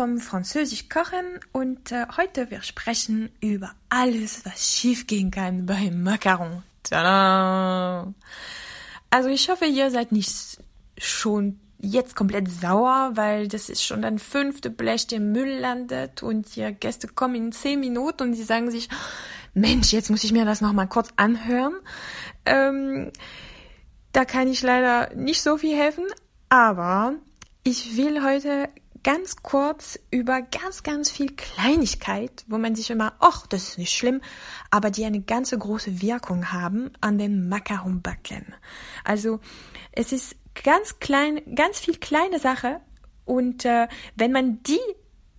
vom Französisch kochen und äh, heute wir sprechen über alles, was schiefgehen kann beim Macaron. Tada! Also ich hoffe, ihr seid nicht schon jetzt komplett sauer, weil das ist schon dein fünfte Blech, der Müll landet und die Gäste kommen in zehn Minuten und sie sagen sich, Mensch, jetzt muss ich mir das nochmal kurz anhören. Ähm, da kann ich leider nicht so viel helfen, aber ich will heute ganz kurz über ganz, ganz viel Kleinigkeit, wo man sich immer, ach, das ist nicht schlimm, aber die eine ganze große Wirkung haben an den Macaronbacken. Also es ist ganz klein, ganz viel kleine Sache und äh, wenn man die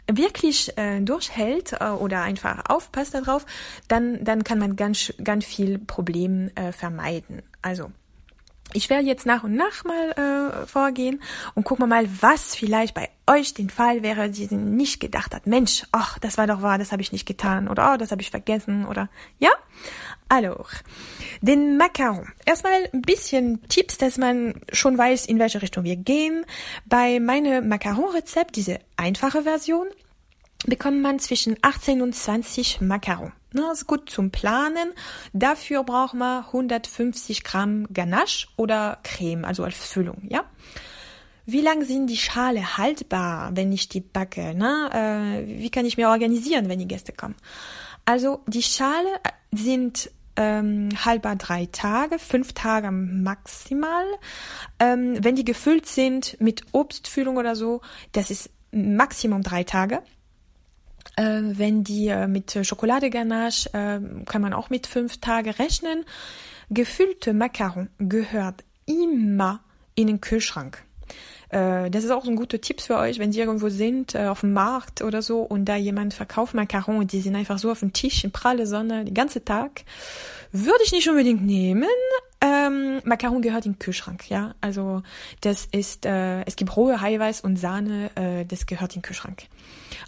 wirklich äh, durchhält äh, oder einfach aufpasst darauf, dann dann kann man ganz ganz viel Problem äh, vermeiden. Also ich werde jetzt nach und nach mal äh, vorgehen und gucken wir mal, was vielleicht bei euch den Fall wäre, die nicht gedacht hat, Mensch, ach, das war doch wahr, das habe ich nicht getan oder oh, das habe ich vergessen oder ja. Alors, den Macaron. Erstmal ein bisschen Tipps, dass man schon weiß, in welche Richtung wir gehen. Bei meinem Macaron-Rezept, diese einfache Version, bekommt man zwischen 18 und 20 Macaron. Das ist gut zum Planen. Dafür braucht man 150 Gramm Ganache oder Creme, also als Füllung, ja. Wie lang sind die Schale haltbar, wenn ich die backe? Ne? Äh, wie kann ich mir organisieren, wenn die Gäste kommen? Also die Schale sind ähm, haltbar drei Tage, fünf Tage maximal. Ähm, wenn die gefüllt sind mit Obstfüllung oder so, das ist Maximum drei Tage. Äh, wenn die äh, mit Schokoladeganache, äh, kann man auch mit fünf Tage rechnen. Gefüllte Macaron gehört immer in den Kühlschrank. Äh, das ist auch ein guter Tipp für euch, wenn Sie irgendwo sind, äh, auf dem Markt oder so, und da jemand verkauft Macaron und die sind einfach so auf dem Tisch in pralle Sonne den ganzen Tag. Würde ich nicht unbedingt nehmen. Ähm, Macaron gehört in den Kühlschrank, ja. Also das ist, äh, es gibt rohe Eiweiß und Sahne, äh, das gehört in den Kühlschrank.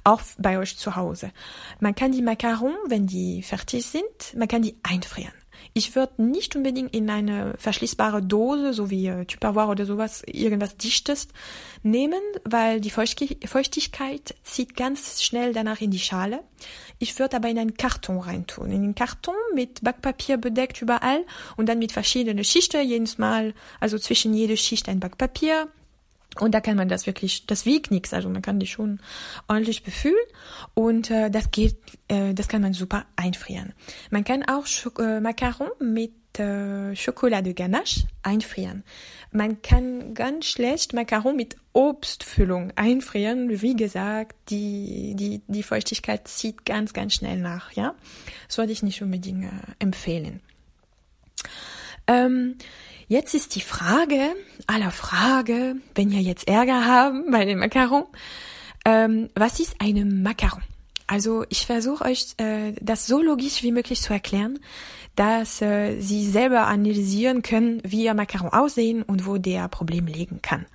Auch bei euch zu Hause. Man kann die Macaron, wenn die fertig sind, man kann die einfrieren. Ich würde nicht unbedingt in eine verschließbare Dose, so wie äh, Tupperware oder sowas, irgendwas Dichtes nehmen, weil die Feuchtigkeit zieht ganz schnell danach in die Schale. Ich würde aber in einen Karton reintun. In einen Karton mit Backpapier bedeckt überall und dann mit verschiedenen Schichten jedes Mal, also zwischen jede Schicht ein Backpapier, und da kann man das wirklich, das wiegt nichts, also man kann die schon ordentlich befühlen und äh, das geht, äh, das kann man super einfrieren. Man kann auch Schok äh, Macaron mit äh, Schokolade Ganache einfrieren. Man kann ganz schlecht Macaron mit Obstfüllung einfrieren. Wie gesagt, die, die, die Feuchtigkeit zieht ganz, ganz schnell nach, ja. Das würde ich nicht unbedingt äh, empfehlen. Ähm, Jetzt ist die Frage aller Frage, wenn ihr jetzt Ärger haben bei den Macaron, ähm, was ist eine Macaron? Also ich versuche euch äh, das so logisch wie möglich zu erklären, dass äh, Sie selber analysieren können, wie Ihr Macaron aussehen und wo der Problem liegen kann.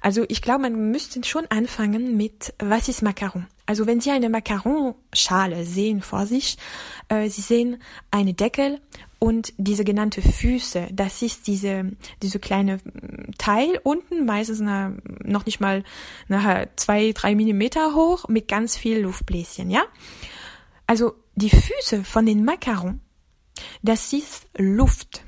Also ich glaube, man müsste schon anfangen mit, was ist Macaron? Also wenn Sie eine Macaron-Schale sehen vor sich, äh, Sie sehen eine Deckel und diese genannte Füße, das ist diese, diese kleine Teil unten, meistens eine, noch nicht mal eine zwei, drei Millimeter hoch mit ganz viel Luftbläschen, ja? Also die Füße von den Macarons, das ist Luft.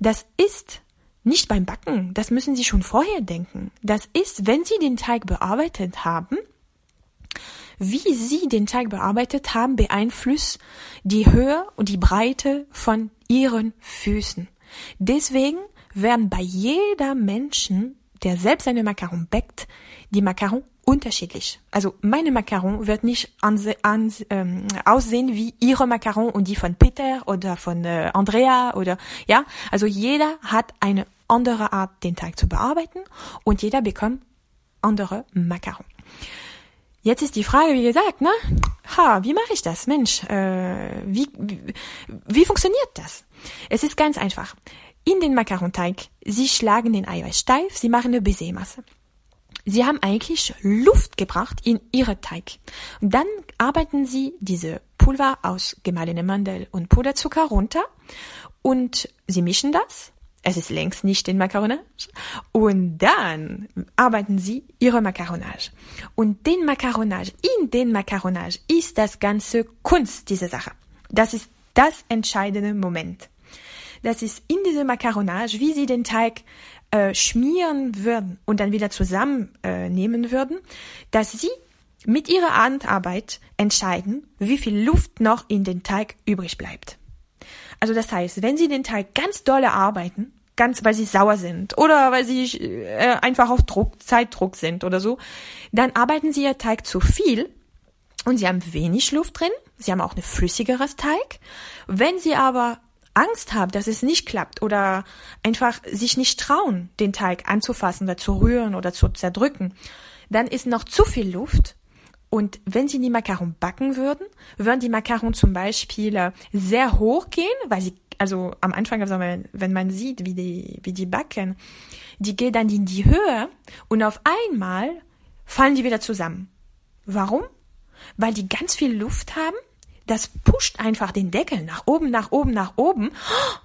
Das ist nicht beim Backen, das müssen Sie schon vorher denken. Das ist, wenn Sie den Teig bearbeitet haben, wie Sie den Teig bearbeitet haben, beeinflusst die Höhe und die Breite von Ihren Füßen. Deswegen werden bei jeder Menschen, der selbst eine Macaron backt, die Macaron unterschiedlich. Also meine Macaron wird nicht anse an, ähm, aussehen wie ihre Macaron und die von Peter oder von äh, Andrea oder ja. Also jeder hat eine andere Art, den Teig zu bearbeiten und jeder bekommt andere Macaron. Jetzt ist die Frage, wie gesagt, ne? Ha, wie mache ich das? Mensch, äh, wie, wie, wie funktioniert das? Es ist ganz einfach. In den Makaronteig, Sie schlagen den Eiweiß steif, Sie machen eine Baisermasse. Sie haben eigentlich Luft gebracht in Ihre Teig. Und dann arbeiten Sie diese Pulver aus gemahlene Mandel und Puderzucker runter und Sie mischen das Es ist längst nicht den Macaronage. Und dann arbeiten sie ihre Macaronage. Und den Macaronage, in den Macaronage ist das ganze Kunst, diese Sache. Das ist das entscheidende Moment. Das ist in diese Macaronage, wie sie den Teig äh, schmieren würden und dann wieder zusammennehmen äh, würden, dass sie mit ihrer Handarbeit entscheiden, wie viel Luft noch in den Teig übrig bleibt. Also das heißt, wenn sie den Teig ganz dolle arbeiten, ganz weil sie sauer sind oder weil sie äh, einfach auf Druck, Zeitdruck sind oder so, dann arbeiten sie ihr Teig zu viel und sie haben wenig Luft drin. Sie haben auch eine flüssigeres Teig. Wenn sie aber Angst haben, dass es nicht klappt oder einfach sich nicht trauen, den Teig anzufassen oder zu rühren oder zu zerdrücken, dann ist noch zu viel Luft. Und wenn Sie die Macaron backen würden, würden die Macaron zum Beispiel äh, sehr hoch gehen, weil sie, also am Anfang, also wenn man sieht, wie die, wie die backen, die gehen dann in die Höhe und auf einmal fallen die wieder zusammen. Warum? Weil die ganz viel Luft haben das pusht einfach den Deckel nach oben, nach oben, nach oben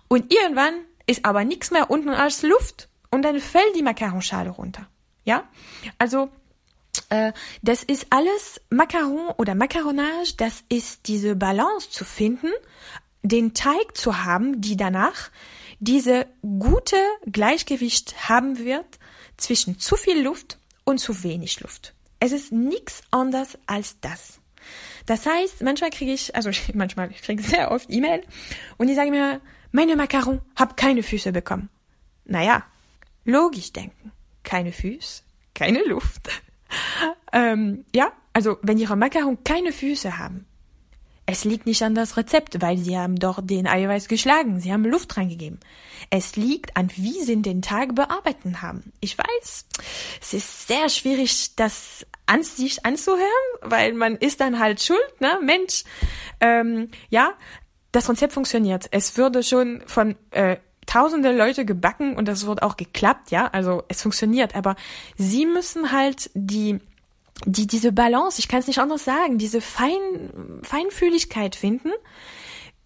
und irgendwann ist aber nichts mehr unten als Luft und dann fällt die Macaronschale runter. Ja, also äh, das ist alles Macaron oder Macaronage, das ist diese Balance zu finden, den Teig zu haben, die danach diese gute Gleichgewicht haben wird zwischen zu viel Luft und zu wenig Luft. Es ist nichts anderes als das. Das heißt, manchmal kriege ich, also manchmal, ich sehr oft E-Mail und die sagen mir, meine Macaron hab keine Füße bekommen. Naja, logisch denken. Keine Füße, keine Luft. ähm, ja, also wenn ihre Macaron keine Füße haben, es liegt nicht an das Rezept, weil sie haben dort den Eiweiß geschlagen, sie haben Luft reingegeben. Es liegt an, wie sie den Tag bearbeiten haben. Ich weiß, es ist sehr schwierig, das an sich anzuhören, weil man ist dann halt schuld, ne? Mensch, ähm, ja, das Rezept funktioniert. Es würde schon von äh, tausende Leute gebacken und das wird auch geklappt, ja, also es funktioniert, aber sie müssen halt die die diese Balance, ich kann es nicht anders sagen, diese Fein, Feinfühligkeit finden,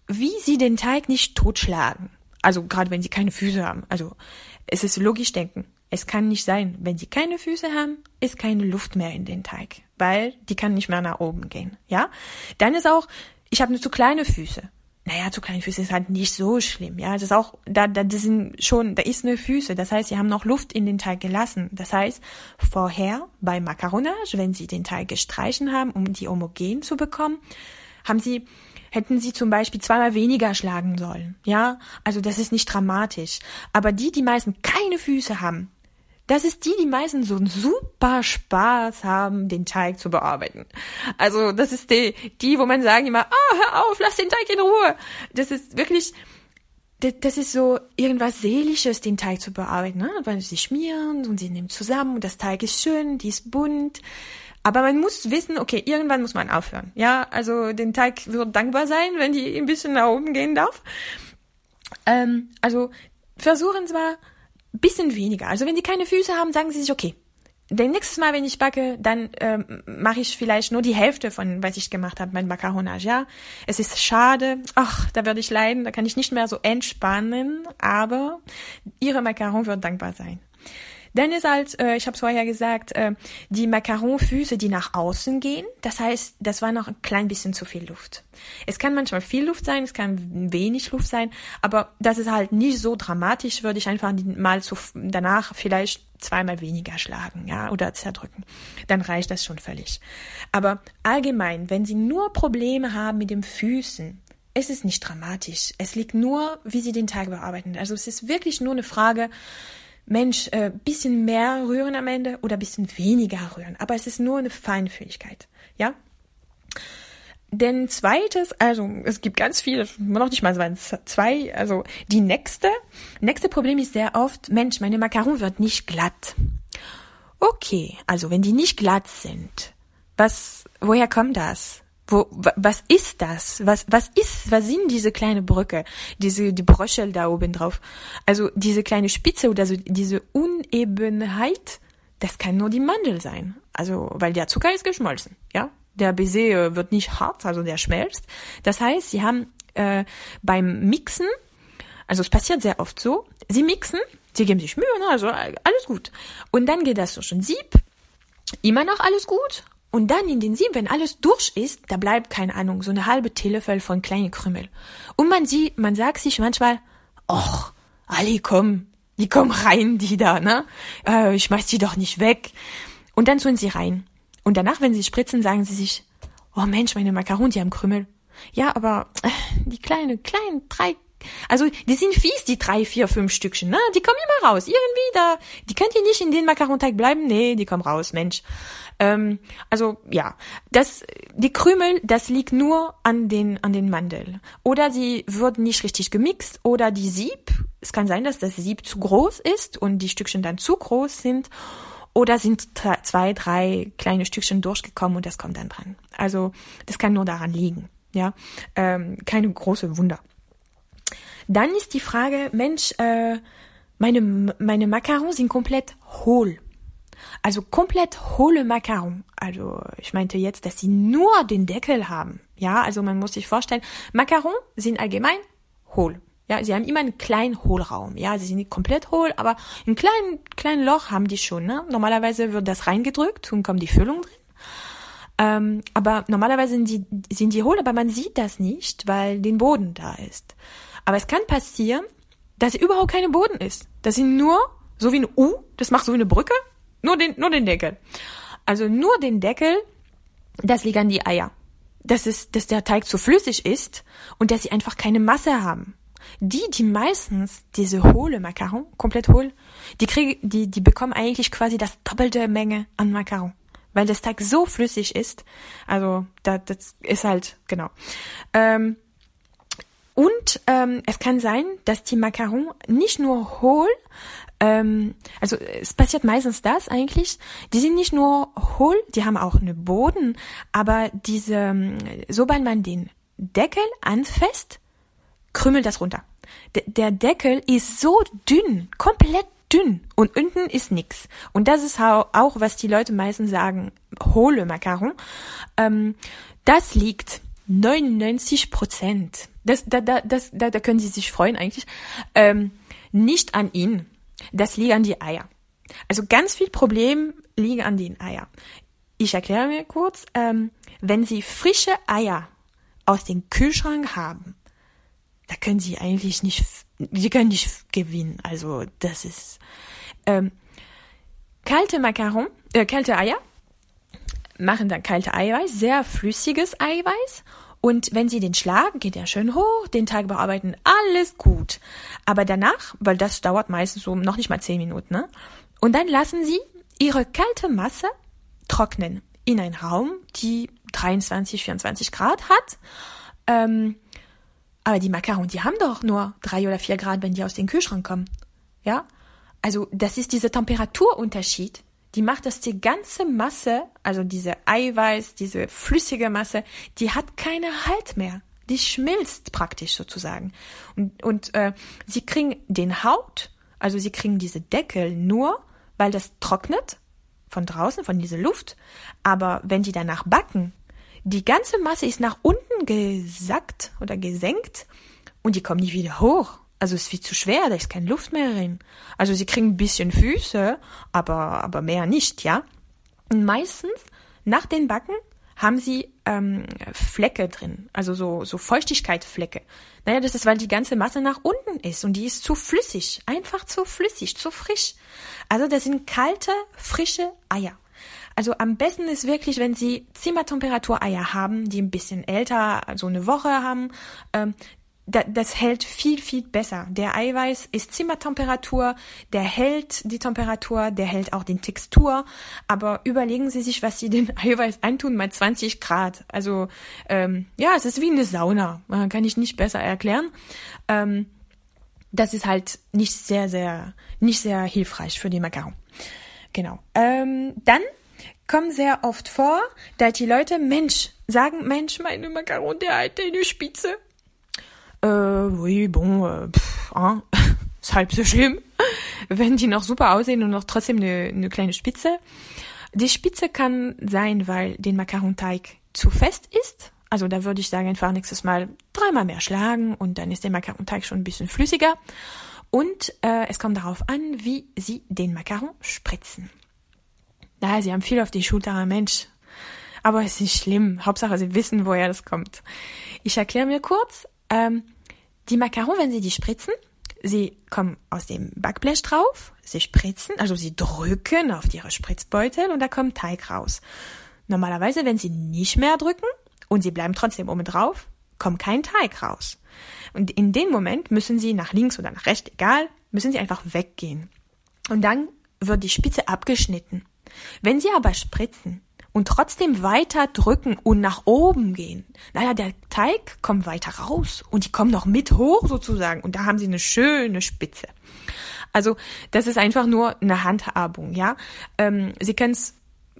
wie sie den Teig nicht totschlagen. Also gerade wenn sie keine Füße haben. Also es ist logisch denken. Es kann nicht sein, wenn sie keine Füße haben, ist keine Luft mehr in den Teig, weil die kann nicht mehr nach oben gehen. Ja, dann ist auch, ich habe nur zu kleine Füße naja, zu kleine Füße ist halt nicht so schlimm. Ja, das ist auch, da, da das sind schon, da ist eine Füße. Das heißt, sie haben noch Luft in den Teig gelassen. Das heißt, vorher bei Macaronage, wenn sie den Teig gestreichen haben, um die homogen zu bekommen, haben sie hätten sie zum Beispiel zweimal weniger schlagen sollen. Ja, also das ist nicht dramatisch. Aber die, die meisten keine Füße haben, das ist die, die meisten so einen super Spaß haben, den Teig zu bearbeiten. Also das ist die, die, wo man sagen immer, ah, oh, hör auf, lass den Teig in Ruhe. Das ist wirklich, das ist so irgendwas Seelisches, den Teig zu bearbeiten, ne? weil sie schmieren und sie nehmen zusammen und das Teig ist schön, die ist bunt. Aber man muss wissen, okay, irgendwann muss man aufhören. Ja, also den Teig wird dankbar sein, wenn die ein bisschen nach oben gehen darf. Ähm, also versuchen zwar bisschen weniger. Also wenn Sie keine Füße haben, sagen Sie sich, okay, denn nächstes Mal, wenn ich backe, dann ähm, mache ich vielleicht nur die Hälfte von, was ich gemacht habe, mein Macaronage. Ja, es ist schade. Ach, da werde ich leiden. Da kann ich nicht mehr so entspannen. Aber Ihre Macaron wird dankbar sein. Dann ist halt, äh, ich habe es vorher gesagt, äh, die Macaronfüße, die nach außen gehen. Das heißt, das war noch ein klein bisschen zu viel Luft. Es kann manchmal viel Luft sein, es kann wenig Luft sein, aber das ist halt nicht so dramatisch, würde ich einfach mal zu, danach vielleicht zweimal weniger schlagen, ja, oder zerdrücken. Dann reicht das schon völlig. Aber allgemein, wenn Sie nur Probleme haben mit den Füßen, es ist nicht dramatisch. Es liegt nur, wie Sie den Tag bearbeiten. Also es ist wirklich nur eine Frage, Mensch, äh, bisschen mehr rühren am Ende oder bisschen weniger rühren. Aber es ist nur eine Feinfühligkeit, ja. Denn zweites, also es gibt ganz viele, noch nicht mal zwei, also die nächste, nächste Problem ist sehr oft, Mensch, meine Macaron wird nicht glatt. Okay, also wenn die nicht glatt sind, was, woher kommt das? Wo, was ist das? Was, was ist, was sind diese kleine Brücke? Diese, die Bröschel da oben drauf? Also diese kleine Spitze oder so, diese Unebenheit, das kann nur die Mandel sein. Also, weil der Zucker ist geschmolzen, ja? Der Baiser äh, wird nicht hart, also der schmelzt. Das heißt, sie haben äh, beim Mixen Also es passiert sehr oft so. Sie mixen, sie geben sich Mühe, ne? also alles gut. Und dann geht das durch ein Sieb, immer noch alles gut. Und dann in den Sieb, wenn alles durch ist, da bleibt, keine Ahnung, so eine halbe Teelöffel von kleinen Krümel. Und man sieht, man sagt sich manchmal, och, Ali, komm, die kommen rein, die da, ne? Äh, ich schmeiß die doch nicht weg. Und dann tun sie rein. Und danach, wenn sie spritzen, sagen sie sich, oh Mensch, meine Makaron, die haben Krümel. Ja, aber äh, die kleine, kleinen drei, also die sind fies, die drei, vier, fünf Stückchen, ne? Die kommen immer raus, irgendwie da. Die könnt ihr nicht in den Makaronteig bleiben, nee, die kommen raus, Mensch. Ähm, also ja, das, die Krümel, das liegt nur an den an den Mandel. Oder sie wurden nicht richtig gemixt oder die Sieb. Es kann sein, dass das Sieb zu groß ist und die Stückchen dann zu groß sind. Oder sind zwei, drei kleine Stückchen durchgekommen und das kommt dann dran. Also das kann nur daran liegen. Ja, ähm, keine große Wunder. Dann ist die Frage, Mensch, äh, meine meine Macarons sind komplett hohl. Also komplett hohle Macaron. Also ich meinte jetzt, dass sie nur den Deckel haben. Ja, also man muss sich vorstellen, Macaron sind allgemein hohl. Ja, sie haben immer einen kleinen Hohlraum. Ja, sie sind nicht komplett hohl, aber ein kleinen, kleinen Loch haben die schon. Ne? Normalerweise wird das reingedrückt und kommt die Füllung drin. Ähm, aber normalerweise sind die, sind die hohl, aber man sieht das nicht, weil den Boden da ist. Aber es kann passieren, dass überhaupt keine Boden ist. Das sind nur so wie ein U, das macht so wie eine Brücke, nur den, nur den Deckel. Also nur den Deckel, das liegt an die Eier. Das ist, dass der Teig zu flüssig ist und dass sie einfach keine Masse haben. Die, die meistens diese hohle Macaron, komplett hohl, die kriegen, die, die bekommen eigentlich quasi das doppelte Menge an Macaron. Weil das Teig so flüssig ist. Also, das, das ist halt, genau. Ähm, und ähm, es kann sein, dass die Macaron nicht nur hohl, ähm, also es passiert meistens das eigentlich, die sind nicht nur hohl, die haben auch einen Boden, aber diese, sobald man den Deckel anfasst, krümmelt das runter. D der Deckel ist so dünn, komplett dünn und unten ist nix. Und das ist auch, was die Leute meistens sagen, hohle Macaron. Ähm, das liegt 99 Prozent. Das, da, da, das, da, da können Sie sich freuen eigentlich. Ähm, nicht an Ihnen. Das liegt an die Eier. Also ganz viel Problem liegen an den Eier. Ich erkläre mir kurz, ähm, wenn Sie frische Eier aus dem Kühlschrank haben, da können Sie eigentlich nicht, Sie können nicht gewinnen. Also das ist ähm, kalte Macaron, äh, kalte Eier machen dann kalte Eiweiß, sehr flüssiges Eiweiß und wenn sie den schlagen, geht er schön hoch, den Teig bearbeiten, alles gut. Aber danach, weil das dauert meistens so noch nicht mal zehn Minuten, ne? Und dann lassen sie ihre kalte Masse trocknen in einen Raum, die 23, 24 Grad hat. Ähm, aber die Macarons, die haben doch nur drei oder vier Grad, wenn die aus dem Kühlschrank kommen. Ja? Also, das ist dieser Temperaturunterschied, die macht, dass die ganze Masse, also diese Eiweiß, diese flüssige Masse, die hat keine Halt mehr. Die schmilzt praktisch sozusagen. Und, und äh, sie kriegen den Haut, also sie kriegen diese Deckel nur, weil das trocknet von draußen, von dieser Luft. Aber wenn die danach backen, die ganze Masse ist nach unten gesackt oder gesenkt und die kommen nie wieder hoch. Also es ist viel zu schwer, da ist keine Luft mehr drin. Also sie kriegen ein bisschen Füße, aber, aber mehr nicht, ja. Und meistens nach den Backen haben sie ähm, Flecke drin, also so, so Feuchtigkeitsflecke. Naja, das ist, weil die ganze Masse nach unten ist und die ist zu flüssig, einfach zu flüssig, zu frisch. Also das sind kalte, frische Eier. Also am besten ist wirklich, wenn Sie Zimmertemperatur Eier haben, die ein bisschen älter, also eine Woche haben, ähm, das hält viel, viel besser. Der Eiweiß ist Zimmertemperatur, der hält die Temperatur, der hält auch die Textur. Aber überlegen Sie sich, was Sie den Eiweiß eintun bei 20 Grad. Also ähm, ja, es ist wie eine Sauna. Kann ich nicht besser erklären. Ähm, das ist halt nicht sehr, sehr, nicht sehr hilfreich für die Macaron. Genau. Ähm, dann kommen sehr oft vor, dass die Leute Mensch sagen, Mensch, meine Macaron, der hat eine Spitze äh, oui, bon, äh, pff, hein? ist halb so schlimm, wenn die noch super aussehen und noch trotzdem eine, eine kleine Spitze. Die Spitze kann sein, weil den Makaronteig zu fest ist, Also da würde ich sagen, einfach nächstes Mal dreimal mehr schlagen und dann ist der Makaronteig schon ein bisschen flüssiger. Und äh, es kommt darauf an, wie Sie den Makaron spritzen. Naja, Sie haben viel auf die Schulter, Mensch. Aber es ist nicht schlimm. Hauptsache, Sie wissen, woher das kommt. Ich erkläre mir kurz. Ähm, die Makaron, wenn Sie die spritzen, Sie kommen aus dem Backblech drauf, Sie spritzen, also Sie drücken auf Ihre Spritzbeutel und da kommt Teig raus. Normalerweise, wenn Sie nicht mehr drücken und Sie bleiben trotzdem oben drauf, kommt kein Teig raus. Und in dem Moment müssen Sie nach links oder nach rechts, egal, müssen Sie einfach weggehen. Und dann wird die Spitze abgeschnitten. Wenn Sie aber spritzen und trotzdem weiter drücken und nach oben gehen, naja, der Teig kommt weiter raus und die kommen noch mit hoch sozusagen und da haben Sie eine schöne Spitze. Also das ist einfach nur eine Handhabung, ja. Ähm, Sie können es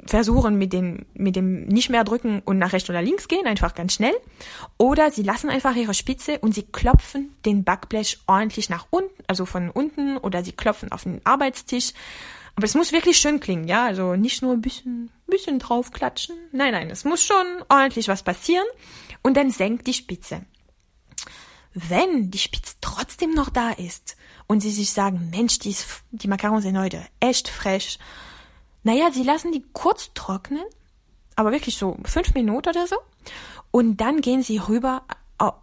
versuchen mit dem, mit dem nicht mehr drücken und nach rechts oder links gehen, einfach ganz schnell. Oder sie lassen einfach ihre Spitze und sie klopfen den Backblech ordentlich nach unten, also von unten, oder sie klopfen auf den Arbeitstisch. Aber es muss wirklich schön klingen, ja, also nicht nur ein bisschen, bisschen draufklatschen. Nein, nein, es muss schon ordentlich was passieren. Und dann senkt die Spitze. Wenn die Spitze trotzdem noch da ist und sie sich sagen, Mensch, die, ist, die Macarons sind heute echt fresh, naja, sie lassen die kurz trocknen, aber wirklich so fünf Minuten oder so. Und dann gehen sie rüber,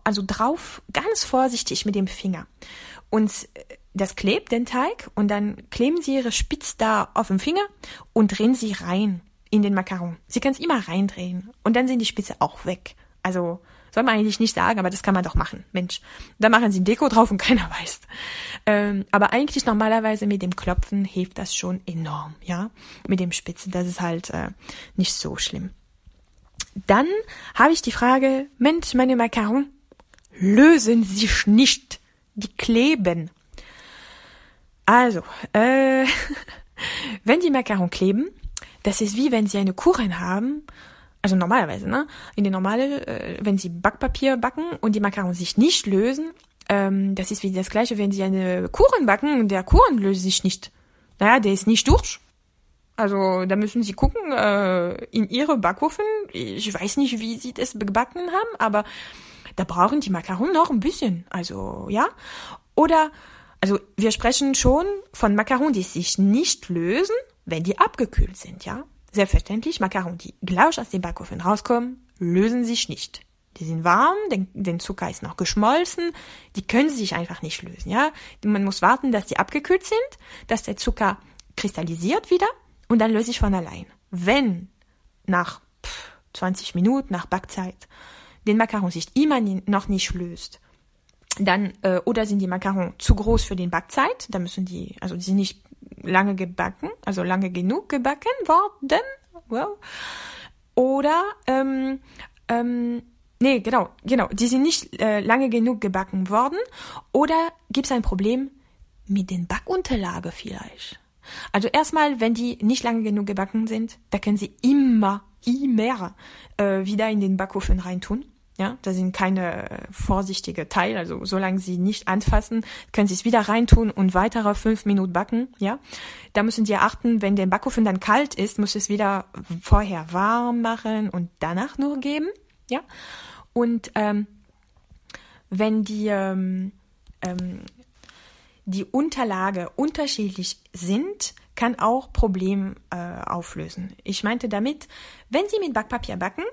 also drauf, ganz vorsichtig mit dem Finger. Und das klebt den Teig und dann kleben sie ihre Spitz da auf dem Finger und drehen sie rein in den Makaron. Sie können es immer reindrehen und dann sind die Spitze auch weg. Also soll man eigentlich nicht sagen, aber das kann man doch machen. Mensch, da machen sie ein Deko drauf und keiner weiß. Ähm, aber eigentlich normalerweise mit dem Klopfen hilft das schon enorm, ja. Mit dem Spitzen, das ist halt äh, nicht so schlimm. Dann habe ich die Frage, Mensch, meine Macaron lösen sich nicht, die kleben. Also, äh, wenn die Macaron kleben, das ist wie wenn sie eine Kuchen haben also normalerweise, ne? In den normale, äh, wenn sie Backpapier backen und die Macarons sich nicht lösen, ähm, das ist wie das gleiche, wenn sie eine Kuchen backen und der Kuchen löst sich nicht. Naja, der ist nicht durch. Also da müssen sie gucken äh, in ihre Backofen. Ich weiß nicht, wie sie das gebacken haben, aber da brauchen die Macarons noch ein bisschen. Also ja. Oder also wir sprechen schon von Macarons, die sich nicht lösen, wenn die abgekühlt sind, ja. Selbstverständlich, Macarons, die gleich aus dem Backofen rauskommen, lösen sich nicht. Die sind warm, den, den Zucker ist noch geschmolzen, die können sich einfach nicht lösen, ja. Man muss warten, dass die abgekühlt sind, dass der Zucker kristallisiert wieder und dann löse ich von allein. Wenn nach 20 Minuten, nach Backzeit, den Macaron sich immer noch nicht löst, dann, äh, oder sind die Macarons zu groß für den Backzeit, dann müssen die, also die sind nicht lange gebacken, also lange genug gebacken worden. Well. Oder, ähm, ähm, nee, genau, genau, die sind nicht äh, lange genug gebacken worden. Oder gibt es ein Problem mit den Backunterlage vielleicht? Also erstmal, wenn die nicht lange genug gebacken sind, da können sie immer, immer äh, wieder in den Backofen reintun. Ja, da sind keine vorsichtige Teile, also solange sie nicht anfassen, können sie es wieder reintun und weitere fünf Minuten backen. Ja, da müssen sie achten, wenn der Backofen dann kalt ist, muss es wieder vorher warm machen und danach nur geben. Ja, und ähm, wenn die ähm, ähm, die Unterlage unterschiedlich sind, kann auch Problem äh, auflösen. Ich meinte damit, wenn Sie mit Backpapier backen,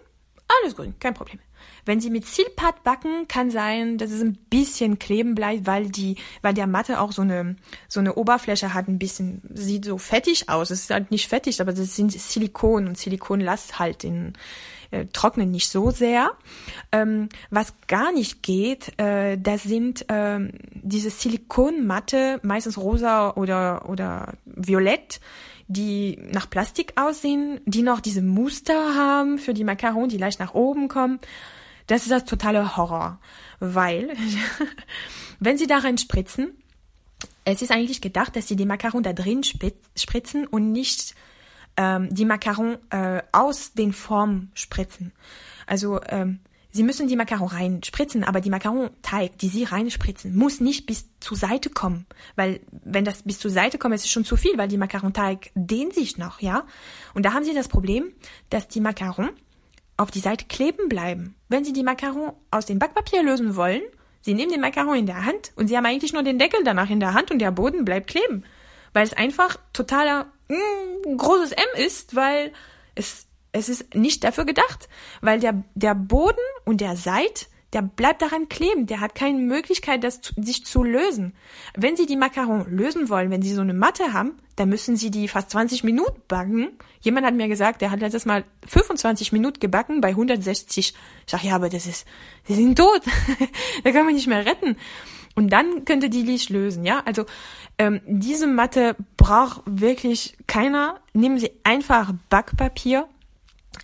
alles gut, kein Problem. Wenn Sie mit Zielpad backen, kann sein, dass es ein bisschen kleben bleibt, weil die, weil der Matte auch so eine, so eine Oberfläche hat, ein bisschen, sieht so fettig aus. Es ist halt nicht fettig, aber das sind Silikon und Silikon lässt halt den, äh, trocknen nicht so sehr. Ähm, was gar nicht geht, äh, das sind äh, diese Silikonmatte, meistens rosa oder, oder violett, die nach Plastik aussehen, die noch diese Muster haben für die Macarons, die leicht nach oben kommen. Das ist das totale Horror, weil wenn sie darin spritzen, es ist eigentlich gedacht, dass sie die Macarons da drin spritzen und nicht ähm, die Macarons äh, aus den Formen spritzen. Also ähm, Sie müssen die Macaron reinspritzen, aber die Macaron-Teig, die Sie reinspritzen, muss nicht bis zur Seite kommen. Weil, wenn das bis zur Seite kommt, ist es schon zu viel, weil die Macaron-Teig dehnt sich noch, ja. Und da haben Sie das Problem, dass die Macaron auf die Seite kleben bleiben. Wenn Sie die Macaron aus dem Backpapier lösen wollen, Sie nehmen den Macaron in der Hand und Sie haben eigentlich nur den Deckel danach in der Hand und der Boden bleibt kleben. Weil es einfach totaler mm, großes M ist, weil es, es ist nicht dafür gedacht. Weil der, der Boden und der Seid der bleibt daran kleben, der hat keine Möglichkeit, das sich zu lösen. Wenn Sie die Macaron lösen wollen, wenn Sie so eine Matte haben, dann müssen Sie die fast 20 Minuten backen. Jemand hat mir gesagt, der hat letztes Mal 25 Minuten gebacken bei 160. Ich sag, ja, aber das ist, Sie sind tot. da kann man nicht mehr retten. Und dann könnte die Licht lösen, ja. Also ähm, diese Matte braucht wirklich keiner. Nehmen Sie einfach Backpapier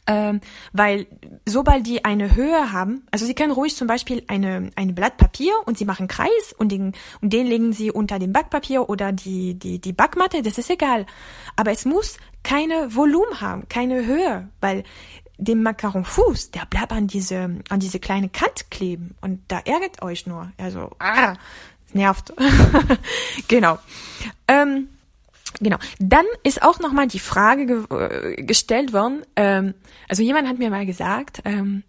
ähm, weil sobald die eine Höhe haben, also Sie können ruhig zum Beispiel eine, eine Blatt Papier und Sie machen Kreis und den, und den legen Sie unter dem Backpapier oder die, die, die Backmatte, das ist egal. Aber es muss keine Volumen haben, keine Höhe, weil dem Macaronfuß, der bleibt an diese, an diese kleine Kant kleben und da ärgert euch nur. Also, ah, nervt. genau. Ähm, Genau. Dann ist auch noch mal die Frage ge äh, gestellt worden. Ähm, also jemand hat mir mal gesagt, ähm,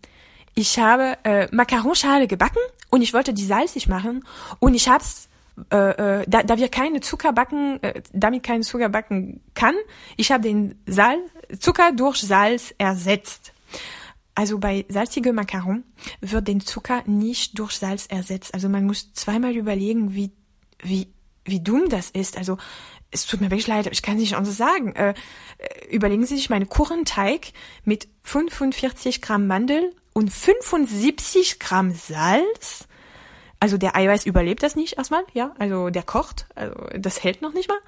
ich habe äh, Macaronschale gebacken und ich wollte die salzig machen und ich hab's äh, äh, da, da wir keine Zucker backen, äh, damit kein Zucker backen kann, ich habe den Salz, Zucker durch Salz ersetzt. Also bei salzige Macaron wird den Zucker nicht durch Salz ersetzt. Also man muss zweimal überlegen, wie wie wie dumm das ist. Also es tut mir wirklich leid, aber ich kann es nicht anders sagen. Äh, äh, überlegen Sie sich meinen Kuchenteig mit 45 Gramm Mandel und 75 Gramm Salz. Also der Eiweiß überlebt das nicht erstmal, ja. Also der kocht, also das hält noch nicht mal.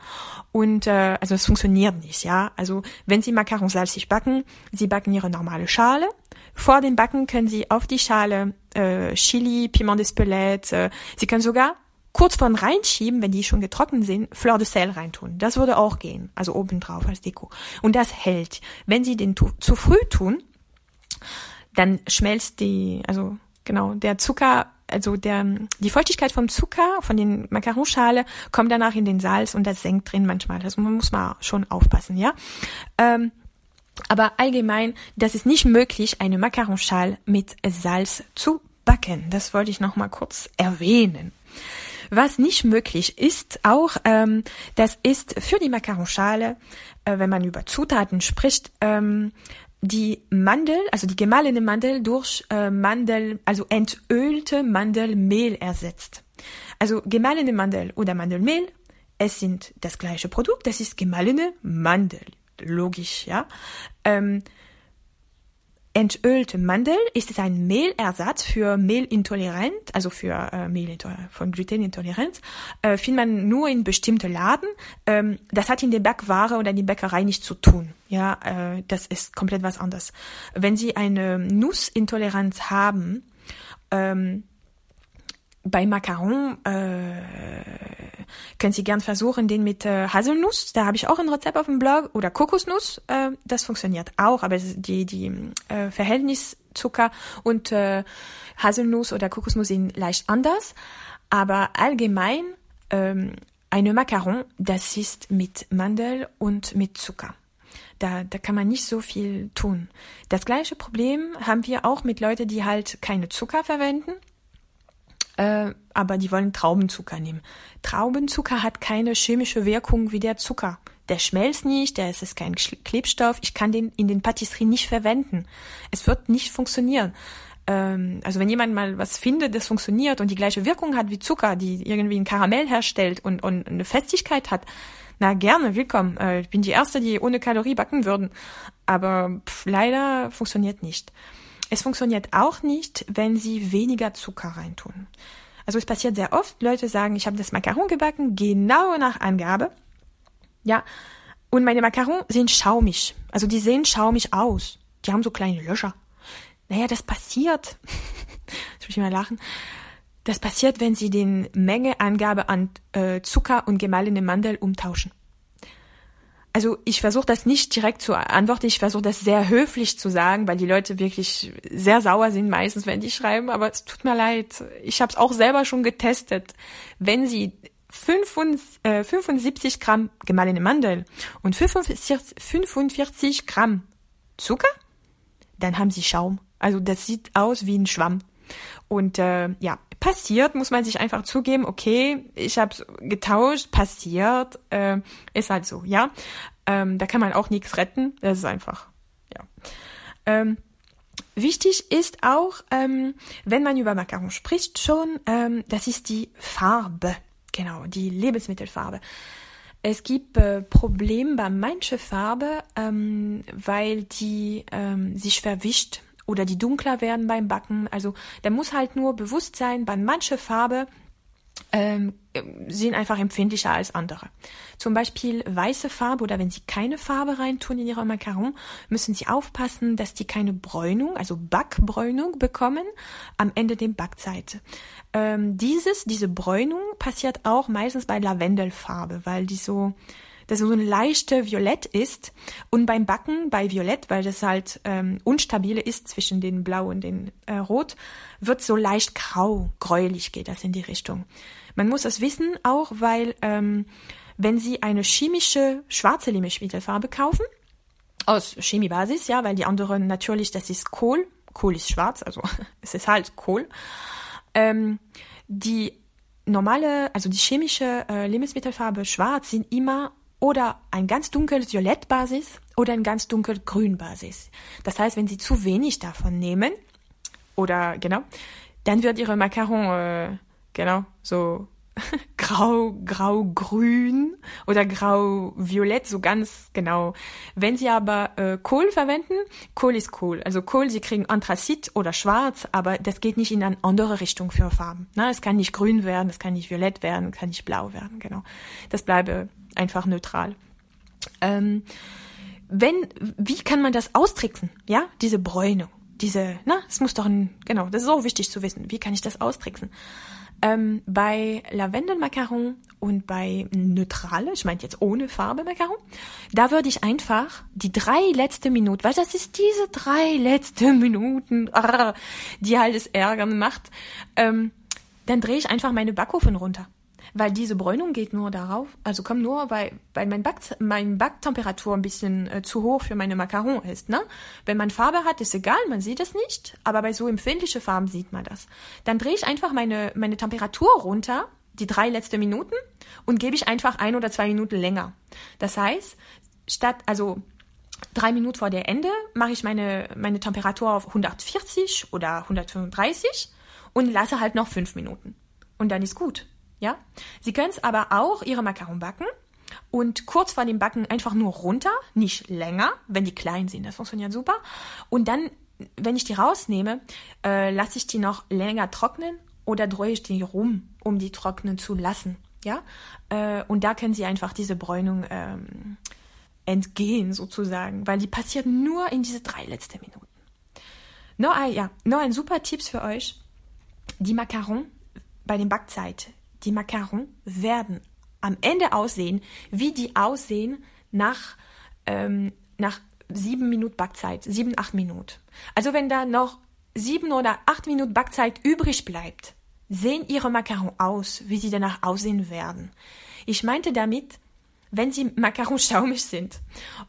Und äh, also es funktioniert nicht, ja. Also wenn Sie Macaron salzig backen, Sie backen Ihre normale Schale. Vor dem Backen können Sie auf die Schale äh, Chili, Piment d'Espelette, äh, Sie können sogar kurz von reinschieben, wenn die schon getrocknet sind, Fleur de Sel reintun. Das würde auch gehen, also obendrauf als Deko. Und das hält. Wenn Sie den zu früh tun, dann schmelzt die, also genau, der Zucker, also der, die Feuchtigkeit vom Zucker, von den Macaronschale, kommt danach in den Salz und das senkt drin manchmal. Also man muss mal schon aufpassen, ja. Ähm, aber allgemein, das ist nicht möglich, eine Macaronschale mit Salz zu backen. Das wollte ich noch mal kurz erwähnen. Was nicht möglich ist, auch, ähm, das ist für die Macaronschale, äh, wenn man über Zutaten spricht, ähm, die Mandel, also die gemahlene Mandel durch äh, Mandel, also entölte Mandelmehl ersetzt. Also gemahlene Mandel oder Mandelmehl, es sind das gleiche Produkt, das ist gemahlene Mandel, logisch, ja. Ähm, entölte Mandel ist es ein Mehlersatz für Mehlintolerant, also für äh, Mehl von Glutenintoleranz, äh, findet man nur in bestimmte Laden. Ähm, das hat in der Backware oder in der Bäckerei nichts zu tun. Ja, äh, das ist komplett was anderes. Wenn Sie eine Nussintoleranz haben, ähm, bei Macaron äh, können Sie gern versuchen, den mit äh, Haselnuss. Da habe ich auch ein Rezept auf dem Blog oder Kokosnuss. Äh, das funktioniert auch, aber die die äh, Verhältniszucker und äh, Haselnuss oder Kokosnuss sind leicht anders. Aber allgemein ähm, eine Macaron, das ist mit Mandel und mit Zucker. Da, da kann man nicht so viel tun. Das gleiche Problem haben wir auch mit Leuten, die halt keine Zucker verwenden äh, aber die wollen Traubenzucker nehmen. Traubenzucker hat keine chemische Wirkung wie der Zucker. Der schmelzt nicht, der ist kein Klebstoff. Ich kann den in den Patisserie nicht verwenden. Es wird nicht funktionieren. Ähm, also wenn jemand mal was findet, das funktioniert und die gleiche Wirkung hat wie Zucker, die irgendwie ein Karamell herstellt und, und eine Festigkeit hat, na gerne, willkommen. Äh, ich bin die Erste, die ohne Kalorie backen würden. Aber pff, leider funktioniert nicht. Es funktioniert auch nicht, wenn Sie weniger Zucker reintun. Also es passiert sehr oft, Leute sagen, ich habe das Macaron gebacken, genau nach Angabe. Ja, und meine Macaron sind schaumig. Also die sehen schaumig aus. Die haben so kleine Löcher. Naja, das passiert. Jetzt muss ich mal lachen. Das passiert, wenn Sie den Mengeangabe an äh, Zucker und gemahlene Mandel umtauschen also ich versuche das nicht direkt zu antworten, ich versuche das sehr höflich zu sagen, weil die Leute wirklich sehr sauer sind meistens, wenn die schreiben, aber es tut mir leid. Ich habe es auch selber schon getestet. Wenn sie 75 äh, Gramm gemahlene Mandel und 45, 45 Gramm Zucker, dann haben sie Schaum. Also das sieht aus wie ein Schwamm. Und äh, ja, passiert, muss man sich einfach zugeben, okay, ich habe getauscht, passiert, äh, ist halt so, ja. Ähm, da kann man auch nichts retten, das ist einfach, ja. Ähm, wichtig ist auch, ähm, wenn man über Macaron spricht, schon, ähm, das ist die Farbe, genau, die Lebensmittelfarbe. Es gibt äh, Probleme bei mancher Farbe, ähm, weil die ähm, sich verwischt oder die dunkler werden beim Backen. Also da muss halt nur bewusst sein, bei mancher Farbe ähm, sind einfach empfindlicher als andere. Zum Beispiel weiße Farbe oder wenn Sie keine Farbe reintun in Ihre Macaron, müssen Sie aufpassen, dass die keine Bräunung, also Backbräunung bekommen am Ende der Backzeit. Ähm, dieses, diese Bräunung passiert auch meistens bei Lavendelfarbe, weil die so das so ein leichte Violett ist. Und beim Backen bei Violett, weil das halt ähm, unstabile ist zwischen den Blau und den äh, Rot, wird so leicht grau, gräulich geht das in die Richtung. Man muss es wissen auch, weil ähm, wenn Sie eine chemische schwarze Lebensmittelfarbe kaufen, aus Chemiebasis, ja, weil die anderen natürlich, das ist Kohl, Kohl ist schwarz, also es ist halt Kohl. Ähm, die normale, also die chemische äh, Lebensmittelfarbe schwarz sind immer oder ein ganz dunkles Violettbasis oder ein ganz dunkel Grünbasis. Das heißt, wenn Sie zu wenig davon nehmen, oder genau, dann wird Ihre Macaron, äh, genau, so grau, grau, grün oder grau, violett, so ganz genau. Wenn Sie aber äh, Kohl verwenden, Kohl ist Kohl. Also Kohl, Sie kriegen Anthrazit oder Schwarz, aber das geht nicht in eine andere Richtung für Farben. Na, es kann nicht grün werden, es kann nicht violett werden, es kann nicht blau werden, genau. Das bleibt einfach neutral. Ähm, wenn, wie kann man das austricksen? Ja, diese Bräune, diese, na, es muss doch ein, genau, das ist auch wichtig zu wissen. Wie kann ich das austricksen? Ähm, bei Lavendelmacaron und bei neutrale, ich meine jetzt ohne Farbe Macaron, da würde ich einfach die drei letzte Minuten, weil das ist diese drei letzte Minuten, die halt das Ärgern macht, ähm, dann drehe ich einfach meine Backofen runter weil diese Bräunung geht nur darauf, also kommt nur, weil, weil mein, Back, mein Backtemperatur ein bisschen äh, zu hoch für meine Macaron ist. Ne? Wenn man Farbe hat, ist egal, man sieht es nicht, aber bei so empfindlichen Farben sieht man das. Dann drehe ich einfach meine, meine Temperatur runter, die drei letzte Minuten, und gebe ich einfach ein oder zwei Minuten länger. Das heißt, statt, also drei Minuten vor der Ende mache ich meine, meine Temperatur auf 140 oder 135 und lasse halt noch fünf Minuten. Und dann ist gut. Ja? Sie können es aber auch Ihre Macaron backen und kurz vor dem Backen einfach nur runter, nicht länger, wenn die klein sind, das funktioniert super. Und dann, wenn ich die rausnehme, äh, lasse ich die noch länger trocknen oder drehe ich die rum, um die trocknen zu lassen. Ja? Äh, und da können Sie einfach diese Bräunung ähm, entgehen sozusagen, weil die passiert nur in diese drei letzten Minuten. Noch ein, ja, noch ein super Tipp für euch. Die Macaron bei den Backzeit die Macaron werden am Ende aussehen, wie die aussehen nach, ähm, nach sieben Minuten Backzeit, sieben, acht Minuten. Also wenn da noch sieben oder acht Minuten Backzeit übrig bleibt, sehen ihre Macaron aus, wie sie danach aussehen werden. Ich meinte damit, wenn sie Macaron schaumig sind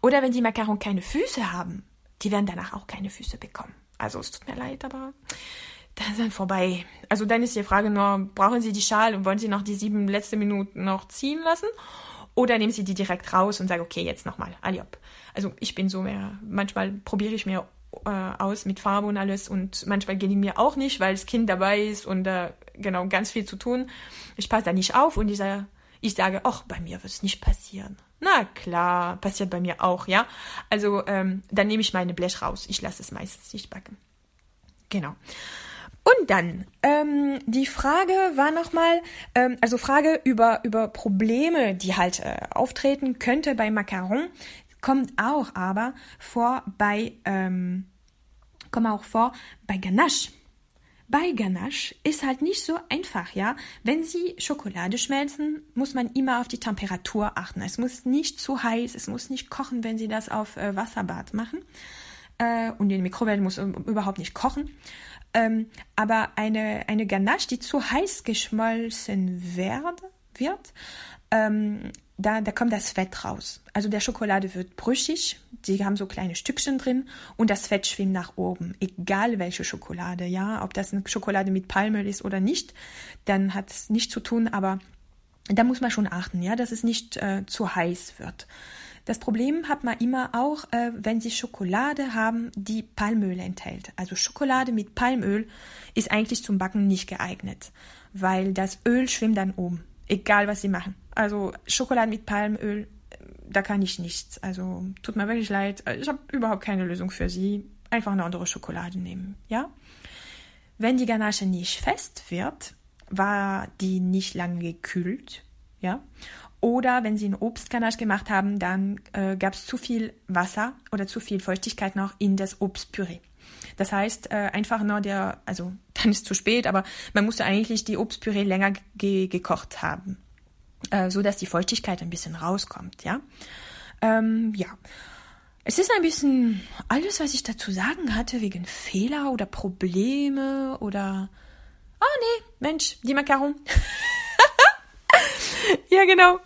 oder wenn die Macaron keine Füße haben, die werden danach auch keine Füße bekommen. Also es tut mir leid, aber dann dann vorbei. Also dann ist die Frage nur, brauchen Sie die Schale und wollen Sie noch die sieben letzte Minuten noch ziehen lassen? Oder nehmen Sie die direkt raus und sagen, okay, jetzt nochmal, Aliop. Also ich bin so mehr, manchmal probiere ich mir äh, aus mit Farbe und alles und manchmal die mir auch nicht, weil das Kind dabei ist und äh, genau ganz viel zu tun. Ich passe da nicht auf und ich sage, ich sage, ach, bei mir wird es nicht passieren. Na klar, passiert bei mir auch, ja. Also ähm, dann nehme ich meine Blech raus. Ich lasse es meistens nicht backen. Genau. Und dann, ähm, die Frage war nochmal, ähm, also Frage über, über Probleme, die halt äh, auftreten könnte bei Macaron, kommt auch aber vor bei, ähm, kommt auch vor bei Ganache. Bei Ganache ist halt nicht so einfach, ja. Wenn Sie Schokolade schmelzen, muss man immer auf die Temperatur achten. Es muss nicht zu heiß, es muss nicht kochen, wenn Sie das auf äh, Wasserbad machen. Äh, und die Mikrowelle muss überhaupt nicht kochen. Ähm, aber eine, eine Ganache, die zu heiß geschmolzen werd, wird, ähm, da, da kommt das Fett raus. Also der Schokolade wird brüchig, die haben so kleine Stückchen drin und das Fett schwimmt nach oben. Egal welche Schokolade, ja, ob das eine Schokolade mit Palmöl ist oder nicht, dann hat es nichts zu tun, aber da muss man schon achten, ja, dass es nicht äh, zu heiß wird. Das Problem hat man immer auch, äh, wenn Sie Schokolade haben, die Palmöl enthält. Also Schokolade mit Palmöl ist eigentlich zum Backen nicht geeignet, weil das Öl schwimmt dann oben, egal was Sie machen. Also Schokolade mit Palmöl, da kann ich nichts. Also tut mir wirklich leid, ich habe überhaupt keine Lösung für Sie. Einfach eine andere Schokolade nehmen, ja? Wenn die Ganache nicht fest wird, war die nicht lange gekühlt, ja? Oder wenn sie eine Obstganache gemacht haben, dann äh, gab es zu viel Wasser oder zu viel Feuchtigkeit noch in das Obstpüree. Das heißt, äh, einfach nur der, also dann ist zu spät, aber man musste eigentlich die Obstpüree länger ge gekocht haben, äh, so dass die Feuchtigkeit ein bisschen rauskommt, ja. Ähm, ja. Es ist ein bisschen alles, was ich dazu sagen hatte, wegen Fehler oder Probleme oder. Oh nee, Mensch, die Macaron. ja, genau.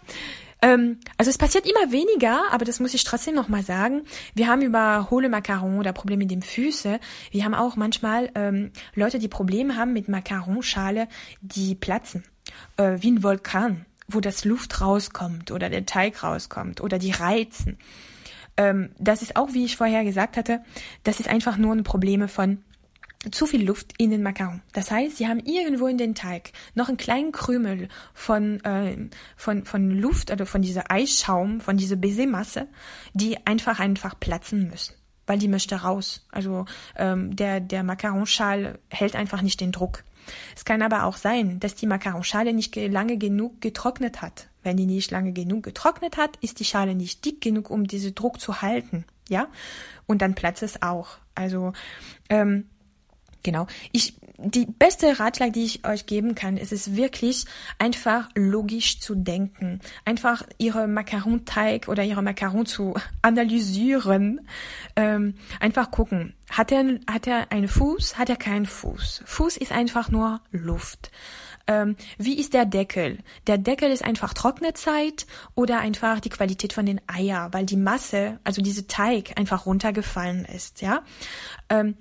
Ähm, also es passiert immer weniger, aber das muss ich trotzdem noch mal sagen. Wir haben über hohle Macaron oder Probleme mit dem Füße. Wir haben auch manchmal ähm, Leute, die Probleme haben mit Macaronschale, die platzen, äh, wie ein Vulkan, wo das Luft rauskommt oder der Teig rauskommt oder die reizen. Ähm, das ist auch, wie ich vorher gesagt hatte, das ist einfach nur ein Probleme von zu viel Luft in den Macaron. Das heißt, sie haben irgendwo in den Teig noch einen kleinen Krümel von, äh, von, von Luft oder von dieser Eisschaum, von dieser Baisermasse, die einfach einfach platzen müssen, weil die möchte raus. Also ähm, der, der Macaronschal hält einfach nicht den Druck. Es kann aber auch sein, dass die Macaronschale nicht lange genug getrocknet hat. Wenn die nicht lange genug getrocknet hat, ist die Schale nicht dick genug, um diesen Druck zu halten. Ja, und dann platzt es auch. Also ähm, Genau. Ich, die beste Ratschlag, die ich euch geben kann, ist es wirklich einfach logisch zu denken. Einfach ihre Macaron-Teig oder ihre Macaron zu analysieren. Ähm, einfach gucken. Hat er, hat er einen Fuß? Hat er keinen Fuß? Fuß ist einfach nur Luft. Ähm, wie ist der Deckel? Der Deckel ist einfach trockene Zeit oder einfach die Qualität von den Eier, weil die Masse, also diese Teig einfach runtergefallen ist, ja. Ähm,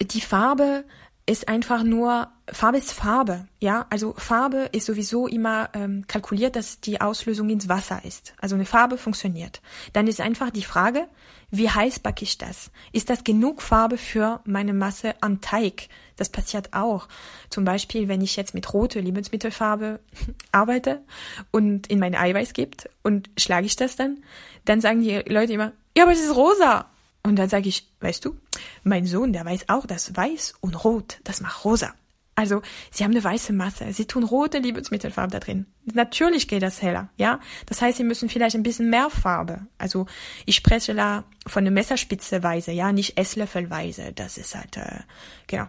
die Farbe ist einfach nur Farbe ist Farbe, ja. Also Farbe ist sowieso immer ähm, kalkuliert, dass die Auslösung ins Wasser ist. Also eine Farbe funktioniert. Dann ist einfach die Frage, wie heiß backe ich das? Ist das genug Farbe für meine Masse an Teig? Das passiert auch. Zum Beispiel, wenn ich jetzt mit rote Lebensmittelfarbe arbeite und in mein Eiweiß gibt und schlage ich das dann, dann sagen die Leute immer, ja, aber es ist rosa. Und dann sage ich, weißt du, mein Sohn, der weiß auch, dass weiß und rot, das macht rosa. Also, sie haben eine weiße Masse. Sie tun rote Lebensmittelfarbe da drin. Natürlich geht das heller, ja. Das heißt, sie müssen vielleicht ein bisschen mehr Farbe. Also, ich spreche da von einer Messerspitzeweise, ja, nicht Esslöffelweise. Das ist halt, äh, genau.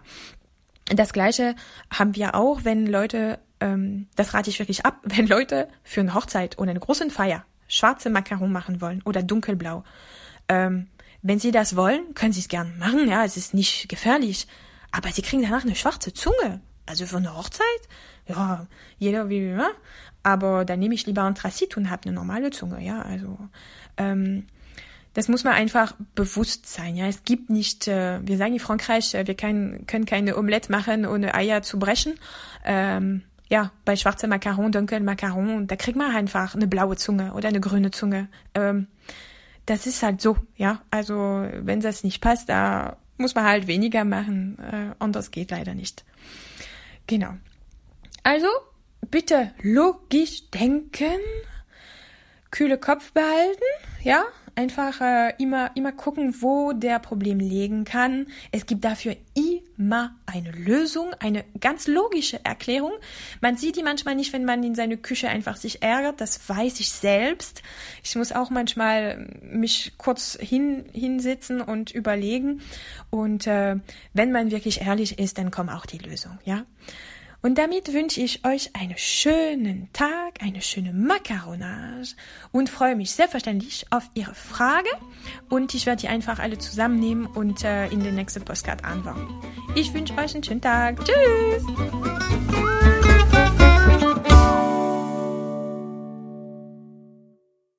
Das Gleiche haben wir auch, wenn Leute, ähm, das rate ich wirklich ab, wenn Leute für eine Hochzeit oder eine große Feier schwarze Macaron machen wollen oder dunkelblau. Ähm, wenn Sie das wollen, können Sie es gern machen, ja, es ist nicht gefährlich. Aber Sie kriegen danach eine schwarze Zunge. Also für eine Hochzeit? Ja, jeder wie, ja. Aber dann nehme ich lieber Anthrazit und habe eine normale Zunge, ja. Also, ähm, das muss man einfach bewusst sein. Ja, es gibt nicht, äh, wir sagen in Frankreich, äh, wir können, können keine Omelette machen, ohne Eier zu brechen. Ähm, ja, bei schwarzer Macaron, dunkel Macaron, da kriegt man einfach eine blaue Zunge oder eine grüne Zunge. Ähm, das ist halt so, ja. Also wenn das nicht passt, da muss man halt weniger machen. Äh, anders geht leider nicht. Genau. Also bitte logisch denken, kühle Kopf behalten, ja, einfach äh, immer, immer gucken, wo der Problem liegen kann. Es gibt dafür immer eine Lösung, eine ganz logische Erklärung. Man sieht die manchmal nicht, wenn man in seine Küche einfach sich ärgert. Das weiß ich selbst. Ich muss auch manchmal mich kurz hin, hinsetzen und überlegen. Und äh, wenn man wirklich ehrlich ist, dann kommt auch die Lösung, ja. Und damit wünsche ich euch einen schönen Tag, eine schöne Macaronage und freue mich selbstverständlich auf Ihre Frage. Und ich werde die einfach alle zusammennehmen und äh, in den nächsten Postcard antworten. Ich wünsche euch einen schönen Tag. Tschüss!